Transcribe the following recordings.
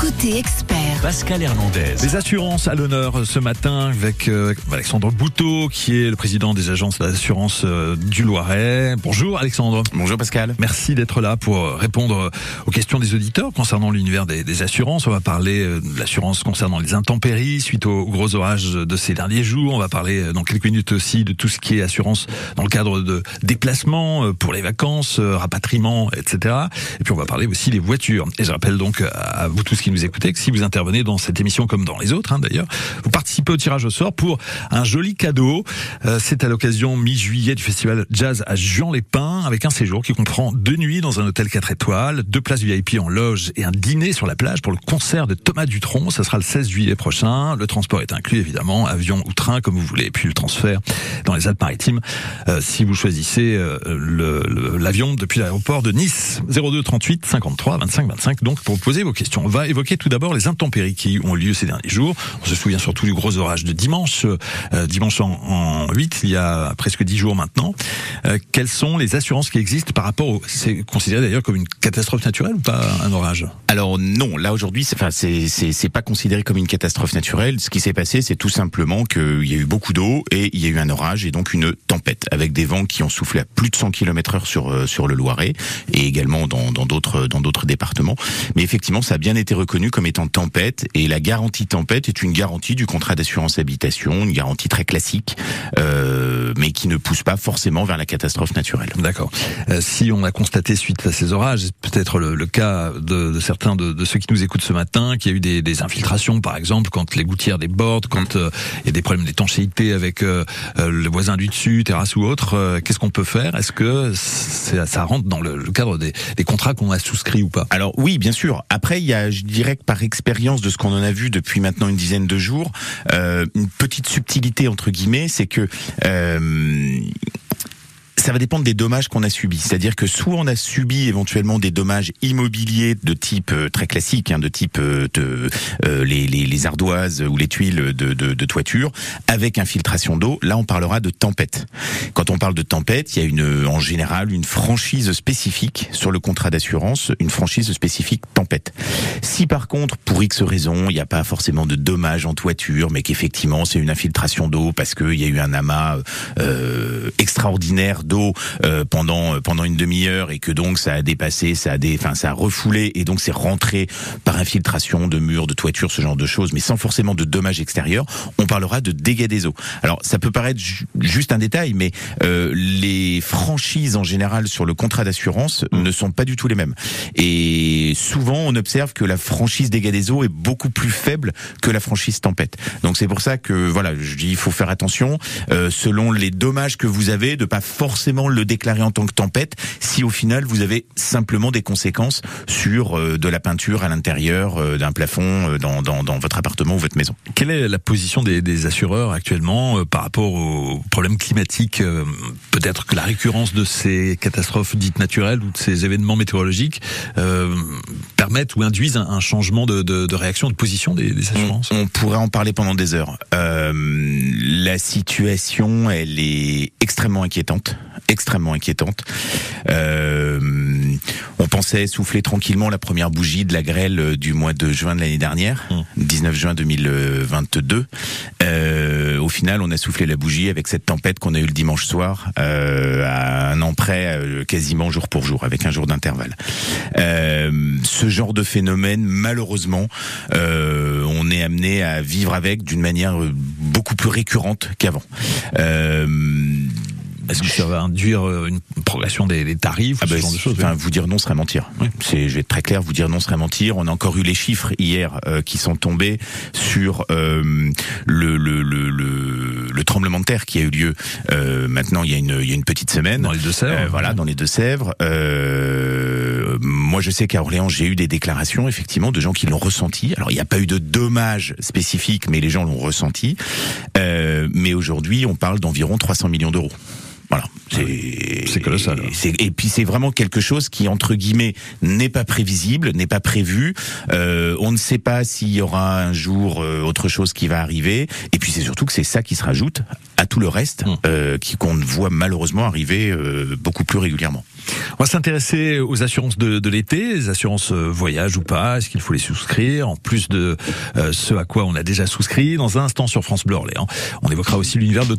Côté expert, Pascal Hernandez. Les assurances à l'honneur ce matin avec euh, Alexandre Bouteau, qui est le président des agences d'assurance euh, du Loiret. Bonjour Alexandre. Bonjour Pascal. Merci d'être là pour répondre aux questions des auditeurs concernant l'univers des, des assurances. On va parler euh, de l'assurance concernant les intempéries suite aux gros orages de ces derniers jours. On va parler euh, dans quelques minutes aussi de tout ce qui est assurance dans le cadre de déplacements euh, pour les vacances, euh, rapatriement, etc. Et puis on va parler aussi des voitures. Et je rappelle donc à vous tous qui nous écoutez que si vous intervenez dans cette émission comme dans les autres, hein, d'ailleurs, vous participez au tirage au sort pour un joli cadeau. Euh, C'est à l'occasion mi-juillet du festival Jazz à Juan-les-Pins avec un séjour qui comprend deux nuits dans un hôtel 4 étoiles, deux places VIP en loge et un dîner sur la plage pour le concert de Thomas Dutronc. Ça sera le 16 juillet prochain. Le transport est inclus évidemment, avion ou train comme vous voulez. Et puis le transfert dans les Alpes-Maritimes euh, si vous choisissez euh, l'avion depuis l'aéroport de Nice. 02 38 53 25 25 donc pour poser vos questions. On va évoquer tout d'abord les intempéries qui ont lieu ces derniers jours. On se souvient surtout du gros orage de dimanche, euh, dimanche en, en 8, il y a presque 10 jours maintenant. Euh, quelles sont les assurances qui existent par rapport au... C'est considéré d'ailleurs comme une catastrophe naturelle ou pas un orage? Alors non, là aujourd'hui, c'est enfin c'est pas considéré comme une catastrophe naturelle. Ce qui s'est passé, c'est tout simplement qu'il y a eu beaucoup d'eau et il y a eu un orage et donc une tempête avec des vents qui ont soufflé à plus de 100 km/h sur euh, sur le Loiret et également dans d'autres dans d'autres départements. Mais effectivement, ça a bien été reconnu comme étant tempête et la garantie tempête est une garantie du contrat d'assurance habitation, une garantie très classique, euh, mais qui ne pousse pas forcément vers la catastrophe naturelle. D'accord. Euh, si on a constaté suite à ces orages, peut-être le, le cas de, de certains de, de ceux qui nous écoutent ce matin, qu'il y a eu des, des infiltrations, par exemple, quand les gouttières débordent, quand euh, il y a des problèmes d'étanchéité avec euh, euh, le voisin du dessus, terrasse ou autre, euh, qu'est-ce qu'on peut faire? Est-ce que c'est- ça rentre dans le, le cadre des, des contrats qu'on a souscrits ou pas? Alors oui, bien sûr. Après, il y a, je dirais que par expérience de ce qu'on en a vu depuis maintenant une dizaine de jours, euh, une petite subtilité entre guillemets, c'est que euh, ça va dépendre des dommages qu'on a subis. C'est-à-dire que soit on a subi éventuellement des dommages immobiliers de type euh, très classique, hein, de type euh, euh, les, les, les ardoises ou les tuiles de, de, de toiture, avec infiltration d'eau. Là, on parlera de tempête. Quand on parle de tempête, il y a une, en général une franchise spécifique sur le contrat d'assurance, une franchise spécifique tempête. Si par contre, pour X raisons, il n'y a pas forcément de dommages en toiture, mais qu'effectivement c'est une infiltration d'eau parce qu'il y a eu un amas euh, extraordinaire d'eau euh, pendant euh, pendant une demi-heure et que donc ça a dépassé, ça a des, enfin ça a refoulé et donc c'est rentré par infiltration de murs, de toiture, ce genre de choses, mais sans forcément de dommages extérieurs. On parlera de dégâts des eaux. Alors ça peut paraître ju- juste un détail, mais euh, les franchises en général sur le contrat d'assurance ne sont pas du tout les mêmes. Et souvent, on observe que la franchise dégâts des eaux est beaucoup plus faible que la franchise tempête. Donc c'est pour ça que voilà, je dis il faut faire attention euh, selon les dommages que vous avez de pas forcément le déclarer en tant que tempête si au final vous avez simplement des conséquences sur euh, de la peinture à l'intérieur euh, d'un plafond euh, dans, dans, dans votre appartement ou votre maison. Quelle est la position des, des assureurs actuellement euh, par rapport aux problèmes climatiques euh, Peut-être que la récurrence de ces catastrophes dites naturelles ou de ces événements météorologiques permettent ou induisent un, un changement de, de, de réaction, de position des, des assurances On, on pourrait en parler pendant des heures. La situation, elle est extrêmement inquiétante, extrêmement inquiétante. Euh, on pensait souffler tranquillement la première bougie de la grêle du mois de juin de l'année dernière, Mm. 19 juin 2022. Euh, au final, on a soufflé la bougie avec cette tempête qu'on a eue le dimanche soir, euh, à un an près, quasiment jour pour jour, avec un jour d'intervalle. Ce genre de phénomène, malheureusement, on est amené à vivre avec d'une manière beaucoup plus récurrente qu'avant. Euh, Est-ce que ça va induire euh, une progression des, des tarifs ou ah ce bah, genre de choses enfin, vous dire non serait mentir. C'est, je vais être très clair, vous dire non serait mentir. On a encore eu les chiffres hier euh, qui sont tombés sur euh, le, le, le, le, le tremblement de terre qui a eu lieu. euh, maintenant, il y a une, il y a une petite semaine. Dans les Deux-Sèvres Euh, voilà, dans les Deux-Sèvres. Euh, moi, je sais qu'à Orléans, j'ai eu des déclarations, effectivement, de gens qui l'ont ressenti. Alors, il n'y a pas eu de dommages spécifiques, mais les gens l'ont ressenti. Euh, mais aujourd'hui, on parle d'environ 300 millions d'euros. Voilà. C'est colossal. Et puis c'est vraiment quelque chose qui entre guillemets n'est pas prévisible, n'est pas prévu. Euh, on ne sait pas s'il y aura un jour euh, autre chose qui va arriver. Et puis c'est surtout que c'est ça qui se rajoute à tout le reste Hum. euh, qui qu'on voit malheureusement arriver euh, beaucoup plus régulièrement. On va s'intéresser aux assurances de, de l'été, les assurances euh, voyage ou pas, est-ce qu'il faut les souscrire, en plus de euh, ce à quoi on a déjà souscrit? Dans un instant sur France Bleu Orléans, on évoquera aussi l'univers de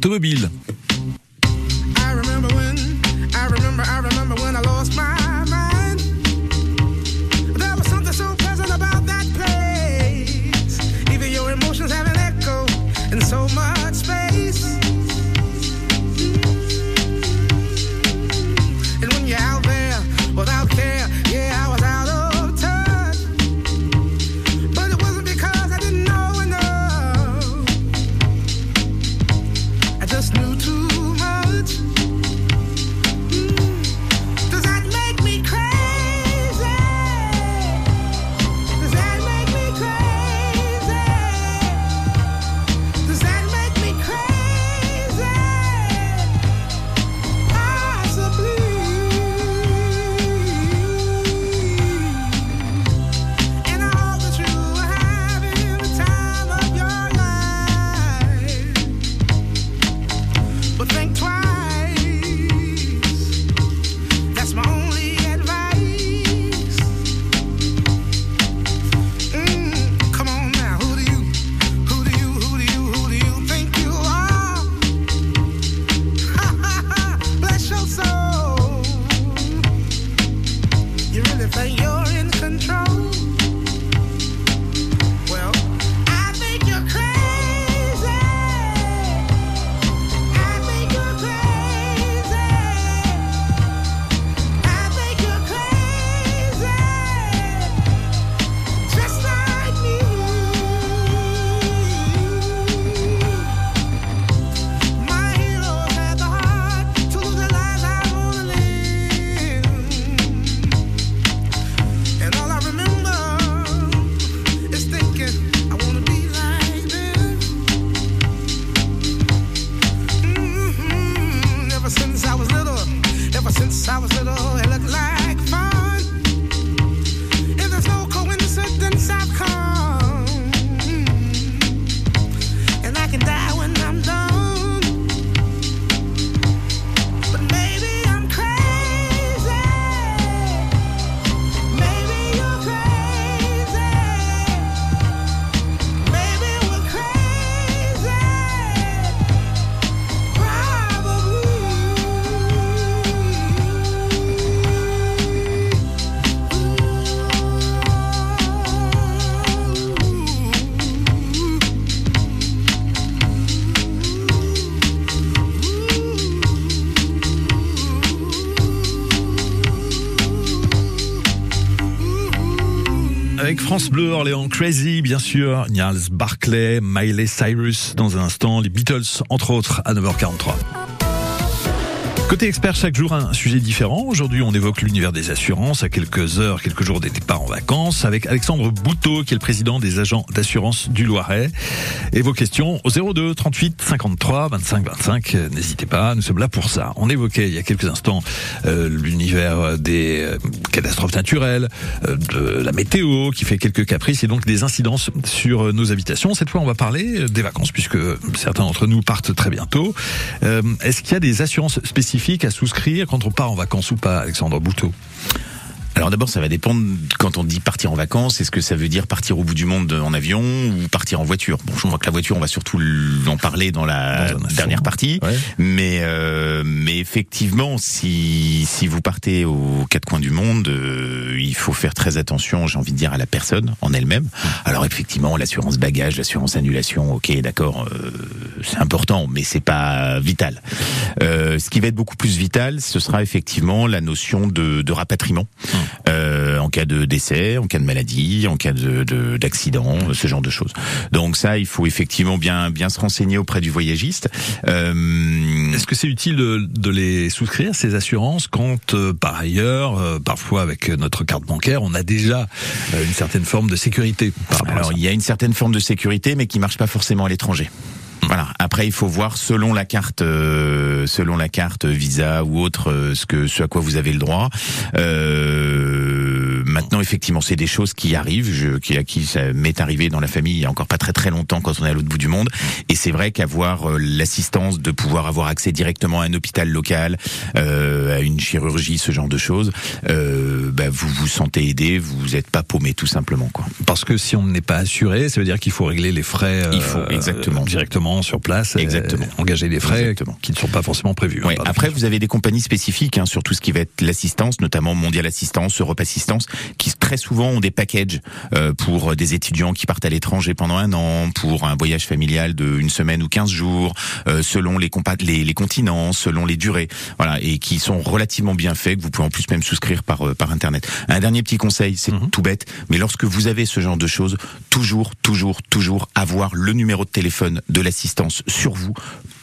France Bleu, Orléans Crazy, bien sûr, Niels Barclay, Miley Cyrus, dans un instant, les Beatles, entre autres, à 9h43. Côté expert, chaque jour un sujet différent. Aujourd'hui, on évoque l'univers des assurances à quelques heures, quelques jours des départs en vacances avec Alexandre Bouteau, qui est le président des agents d'assurance du Loiret. Et vos questions au 02 38 53 25 25. euh, N'hésitez pas, nous sommes là pour ça. On évoquait il y a quelques instants euh, l'univers des euh, catastrophes naturelles, euh, de la météo qui fait quelques caprices et donc des incidences sur nos habitations. Cette fois, on va parler des vacances puisque certains d'entre nous partent très bientôt. Est-ce qu'il y a des assurances spécifiques à souscrire quand on part en vacances ou pas, Alexandre Bouteau? Alors d'abord, ça va dépendre quand on dit partir en vacances. Est-ce que ça veut dire partir au bout du monde en avion ou partir en voiture? Bon, je crois que la voiture, on va surtout en parler dans la Dans dernière partie. Ouais. Mais euh, mais effectivement, si si vous partez aux quatre coins du monde, euh, il faut faire très attention. J'ai envie de dire à la personne en elle-même. Alors effectivement, l'assurance bagage, l'assurance annulation, ok, d'accord, euh, c'est important, mais c'est pas vital. Euh, ce qui va être beaucoup plus vital, ce sera effectivement la notion de, de rapatriement euh, en cas de décès, en cas de maladie, en cas de de- d'accident, ce genre de choses. Donc ça, il faut effectivement bien bien se renseigner auprès du voyagiste. Euh, Est-ce que c'est utile de les souscrire, ces assurances, quand euh, par ailleurs, euh, parfois avec notre carte bancaire, on a déjà euh, une certaine forme de sécurité Alors il y a une certaine forme de sécurité, mais qui marche pas forcément à l'étranger. Voilà. Après, il faut voir selon la carte, euh, selon la carte Visa ou autre, euh, ce que ce à quoi vous avez le droit. Euh, maintenant, effectivement, c'est des choses qui arrivent, je, qui à qui ça m'est arrivé dans la famille il y a encore pas très très longtemps quand on est à l'autre bout du monde. Et c'est vrai qu'avoir euh, l'assistance de pouvoir avoir accès directement à un hôpital local, euh, à une chirurgie, ce genre de choses, euh, bah, vous vous sentez aidé, vous n'êtes pas paumé tout simplement quoi. Parce que si on n'est pas assuré, ça veut dire qu'il faut régler les frais Il faut, exactement. directement sur place, Exactement. engager des frais Exactement. qui ne sont pas forcément prévus. hein, Ouais. Après, vous avez des compagnies spécifiques hein, sur tout ce qui va être l'assistance, notamment Mondial Assistance, Europe Assistance, qui très souvent ont des packages euh, pour des étudiants qui partent à l'étranger pendant un an, pour un voyage familial de une semaine ou 15 jours, euh, selon les, les, les continents, selon les durées, voilà, et qui sont relativement bien faits, que vous pouvez en plus même souscrire par, euh, par Internet. Un dernier petit conseil, c'est Mhm. tout bête, mais lorsque vous avez ce genre de choses, toujours, toujours, toujours avoir le numéro de téléphone de l'assistance sur vous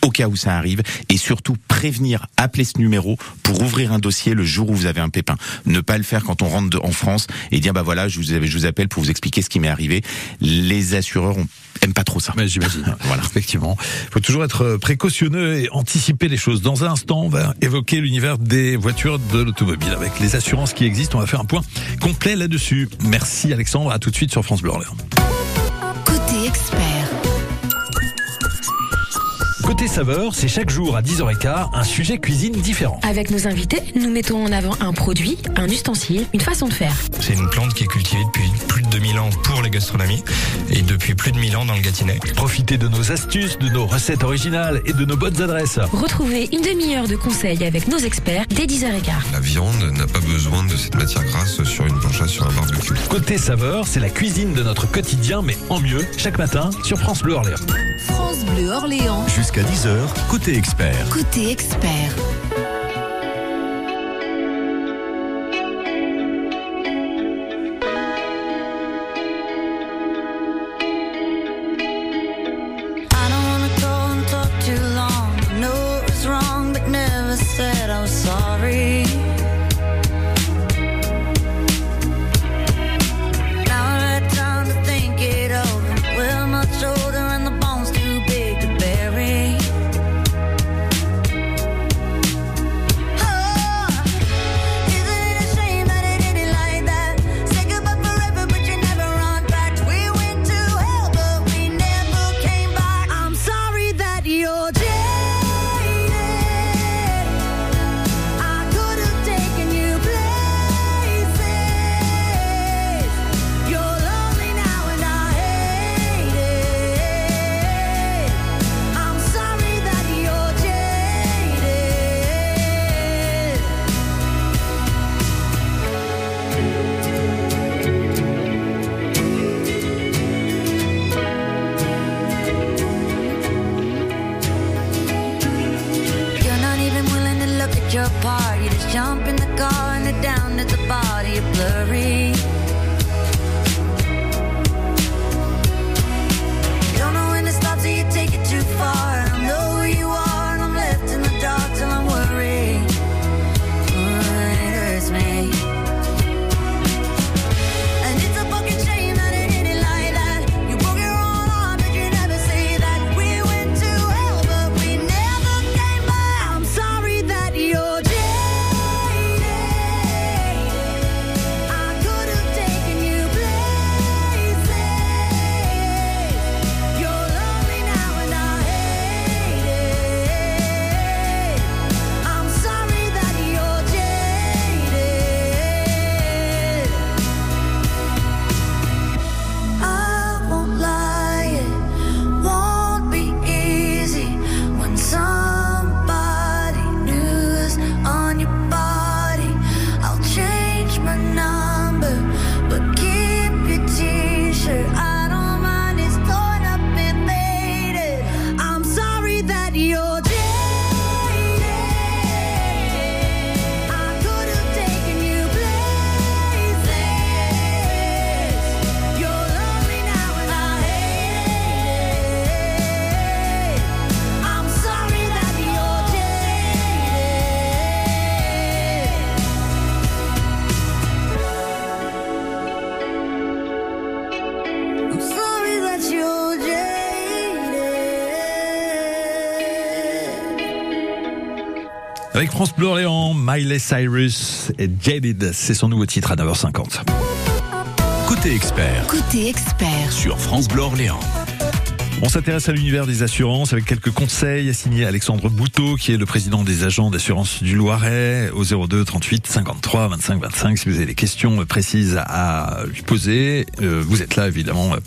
au cas où ça arrive et surtout prévenir, appeler ce numéro pour ouvrir un dossier le jour où vous avez un pépin. Ne pas le faire quand on rentre de- en France et dire bah voilà, je vous, je vous appelle pour vous expliquer ce qui m'est arrivé. Les assureurs ont, aiment pas trop ça. Mais j'imagine. Voilà. Effectivement. Il faut toujours être précautionneux et anticiper les choses. Dans un instant, on va évoquer l'univers des voitures de l'automobile avec les assurances qui existent. On va faire un point complet là-dessus. Merci Alexandre. À tout de suite sur France Bleu. Côté expert, Côté saveur, c'est chaque jour à 10h15 un sujet cuisine différent. Avec nos invités, nous mettons en avant un produit, un ustensile, une façon de faire. C'est une plante qui est cultivée depuis plus de 2000 ans pour la gastronomie et depuis plus de 1000 ans dans le Gâtinais. Profitez de nos astuces, de nos recettes originales et de nos bonnes adresses. Retrouvez une demi-heure de conseils avec nos experts dès 10h15. La viande n'a pas besoin de cette matière grasse sur une plancha, sur un barbecue. Côté saveur, c'est la cuisine de notre quotidien, mais en mieux, chaque matin sur France Bleu Orléans. Bleu Orléans, Jusqu'à 10h, côté expert. côté expert. Avec France Bleu Orléans, Miley Cyrus et Jaded, c'est son nouveau titre à 9h50. Côté expert Côté expert. sur France Bleu Orléans. On s'intéresse à l'univers des assurances avec quelques conseils signés Alexandre Bouteau, qui est le président des agents d'assurance du Loiret, au 02 38 53 25 25. Si vous avez des questions précises à lui poser, euh, vous êtes là évidemment, euh,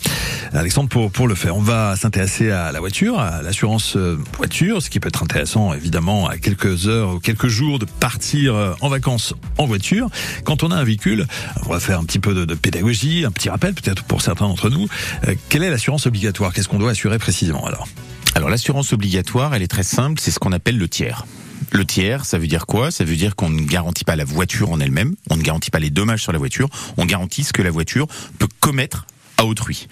Alexandre, pour, pour le faire. On va s'intéresser à la voiture, à l'assurance euh, voiture, ce qui peut être intéressant évidemment à quelques heures ou quelques jours de partir en vacances en voiture. Quand on a un véhicule, on va faire un petit peu de, de pédagogie, un petit rappel peut-être pour certains d'entre nous. Quelle est l'assurance obligatoire? Qu'est-ce qu'on doit assurer? Précisément alors. Alors l'assurance obligatoire, elle est très simple, c'est ce qu'on appelle le tiers. Le tiers, ça veut dire quoi? Ça veut dire qu'on ne garantit pas la voiture en elle-même, on ne garantit pas les dommages sur la voiture, on garantit ce que la voiture peut commettre à autrui.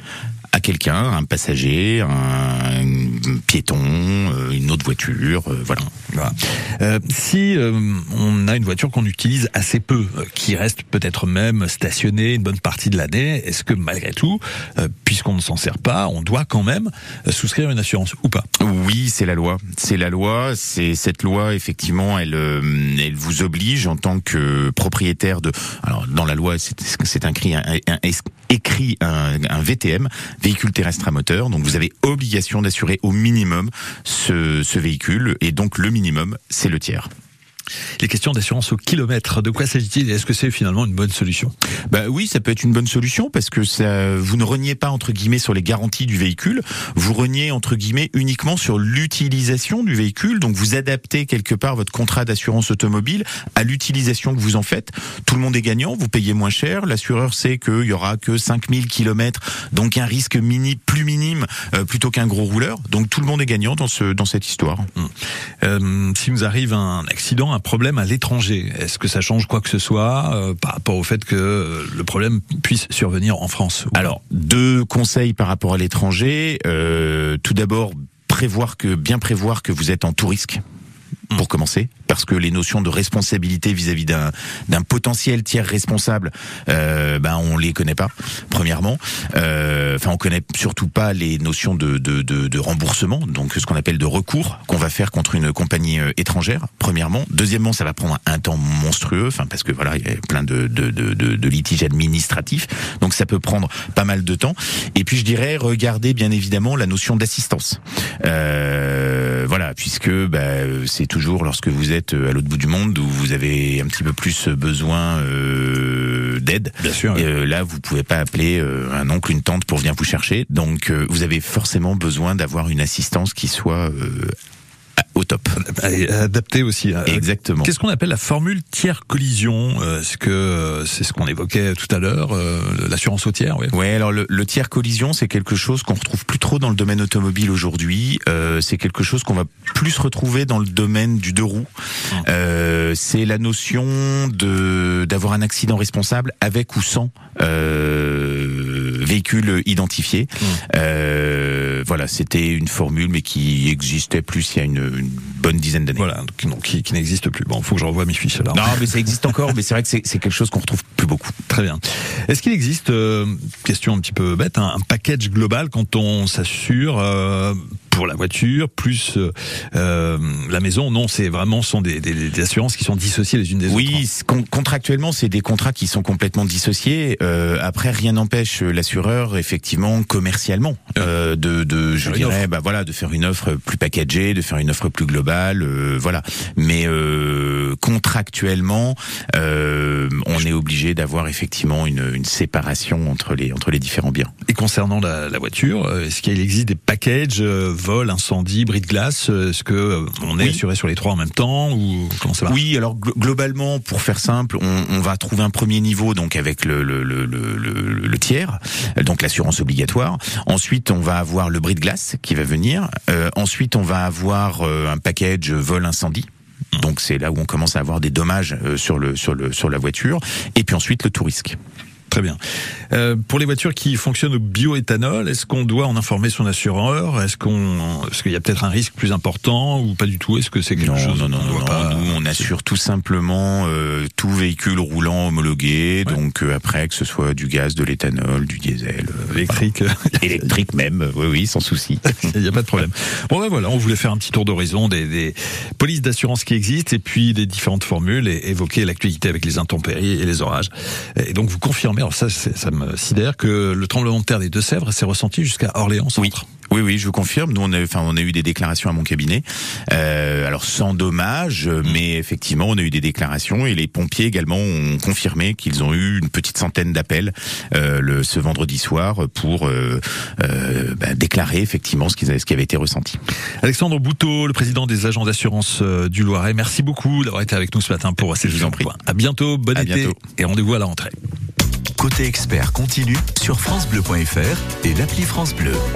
À quelqu'un, un passager, un piéton, euh, une autre voiture, euh, voilà. Voilà. Euh, si euh, on a une voiture qu'on utilise assez peu, euh, qui reste peut-être même stationnée une bonne partie de l'année, est-ce que malgré tout, euh, puisqu'on ne s'en sert pas, on doit quand même souscrire une assurance ou pas? Oui, c'est la loi. C'est la loi. C'est cette loi, effectivement, elle, euh, elle vous oblige en tant que propriétaire de. Alors, dans la loi, c'est un, un- écrit un, un VTM, véhicule terrestre à moteur. Donc, vous avez obligation d'assurer au minimum ce, ce véhicule, et donc le minimum, c'est le tiers. Les questions d'assurance au kilomètre, de quoi s'agit-il et Est-ce que c'est finalement une bonne solution? Bah oui, ça peut être une bonne solution parce que ça, vous ne reniez pas entre guillemets sur les garanties du véhicule, vous reniez entre guillemets uniquement sur l'utilisation du véhicule. Donc vous adaptez quelque part votre contrat d'assurance automobile à l'utilisation que vous en faites. Tout le monde est gagnant, vous payez moins cher. L'assureur sait qu'il y aura que 5000 kilomètres, donc un risque mini plus minime euh, plutôt qu'un gros rouleur. Donc tout le monde est gagnant dans ce dans cette histoire. Euh, Si nous arrive un accident, un problème à l'étranger, est-ce que ça change quoi que ce soit euh, par rapport au fait que euh, le problème puisse survenir en France Alors, deux conseils par rapport à l'étranger. Euh, tout d'abord, prévoir que bien prévoir que vous êtes en tout risque pour commencer, parce que les notions de responsabilité vis-à-vis d'un potentiel tiers responsable, euh, ben on les connaît pas. Premièrement, Euh, enfin on connaît surtout pas les notions de, remboursement, donc ce qu'on appelle de recours qu'on va faire contre une compagnie euh, étrangère. Premièrement, deuxièmement, ça va prendre un temps monstrueux, enfin parce que voilà il y a plein de, litiges administratifs, donc ça peut prendre pas mal de temps. Et puis je dirais regardez bien évidemment la notion d'assistance. Euh, voilà, puisque bah, c'est toujours lorsque vous êtes à l'autre bout du monde où vous avez un petit peu plus besoin euh, d'aide. Bien sûr. Et, euh, là, vous pouvez pas appeler euh, un oncle, une tante pour venir vous chercher. Donc, euh, vous avez forcément besoin d'avoir une assistance qui soit euh, au top. Adapté aussi. euh, Exactement. Qu'est-ce qu'on appelle la formule tiers collision Euh, Est-ce que euh, c'est ce qu'on évoquait tout à l'heure, euh, l'assurance au tiers, oui. Ouais, alors le, le tiers collision, c'est quelque chose qu'on retrouve plus trop dans le domaine automobile aujourd'hui. Euh, c'est quelque chose qu'on va plus retrouver dans le domaine du deux roues. Euh, c'est la notion de d'avoir un accident responsable avec ou sans euh, véhicule identifié. Euh, voilà, c'était une formule, mais qui existait plus il y a une, une bonne dizaine d'années. Voilà, donc, qui, qui n'existe plus. Bon, faut que je revoie mes fiches alors. Non, mais ça existe encore, mais c'est vrai que c'est quelque chose qu'on retrouve plus beaucoup. Très bien. Est-ce qu'il existe, euh, question un petit peu bête, un, un package global quand on s'assure euh, pour la voiture plus euh, euh, la maison Non, c'est vraiment sont des, des, des assurances qui sont dissociées les unes des autres. Oui, c- con- contractuellement, c'est des contrats qui sont complètement dissociés. Euh, après, rien n'empêche l'assureur, effectivement, commercialement, euh, de, de, je dirais, bah voilà, de faire une offre plus packagée, de faire une offre plus globale, euh, voilà. Mais euh, contractuellement, euh, on est obligé d'avoir effectivement une, une séparation entre les entre les différents biens. Et concernant la, la voiture, est-ce qu'il existe des packages euh, vol, incendie, bris de glace euh, Est-ce que euh, on est Oui. assuré sur les trois en même temps ou comment ça va Oui, alors glo- globalement, pour faire simple, on, on va trouver un premier niveau donc avec le, le, le, le, le- le tiers, euh, donc l'assurance obligatoire. Ensuite, on va avoir le bris de glace qui va venir. Euh, ensuite, on va avoir un package vol incendie. Donc c'est là où on commence à avoir des dommages sur le sur le sur la voiture. Et puis ensuite le tout risque. Très bien. Euh, pour les voitures qui fonctionnent au bioéthanol, est-ce qu'on doit en informer son assureur? Est-ce qu'on, est-ce qu'il y a peut-être un risque plus important ou pas du tout? Est-ce que c'est quelque Non, chose non, non, non, pas- Nous, on assure tout simplement euh, tout véhicule roulant homologué. Ouais. Donc euh, après, que ce soit du gaz, de l'éthanol, du diesel, euh, électrique Électrique même, oui, oui, sans souci. Il n'y a pas de problème. Bon ben voilà, on voulait faire un petit tour d'horizon des, des polices d'assurance qui existent et puis des différentes formules et évoquer l'actualité avec les intempéries et les orages. Et donc vous confirmez, alors ça, ça me sidère, que le tremblement de terre des Deux-Sèvres s'est ressenti jusqu'à Orléans centre. Oui, oui, je vous confirme. Nous, on a, enfin, on a eu des déclarations à mon cabinet. Euh, alors sans dommage, mais effectivement, on a eu des déclarations et les pompiers également ont confirmé qu'ils ont eu une petite centaine d'appels euh, le, ce vendredi soir pour euh, bah, déclarer effectivement ce, qu'ils avaient- ce qui avait été ressenti. Alexandre Bouteau, le président des agents d'assurance du Loiret, merci beaucoup d'avoir été avec nous ce matin pour cette Je vous en prie. À bientôt, bon À été bientôt. et rendez-vous à la rentrée. Côté expert continue sur FranceBleu.fr et l'appli France Bleu.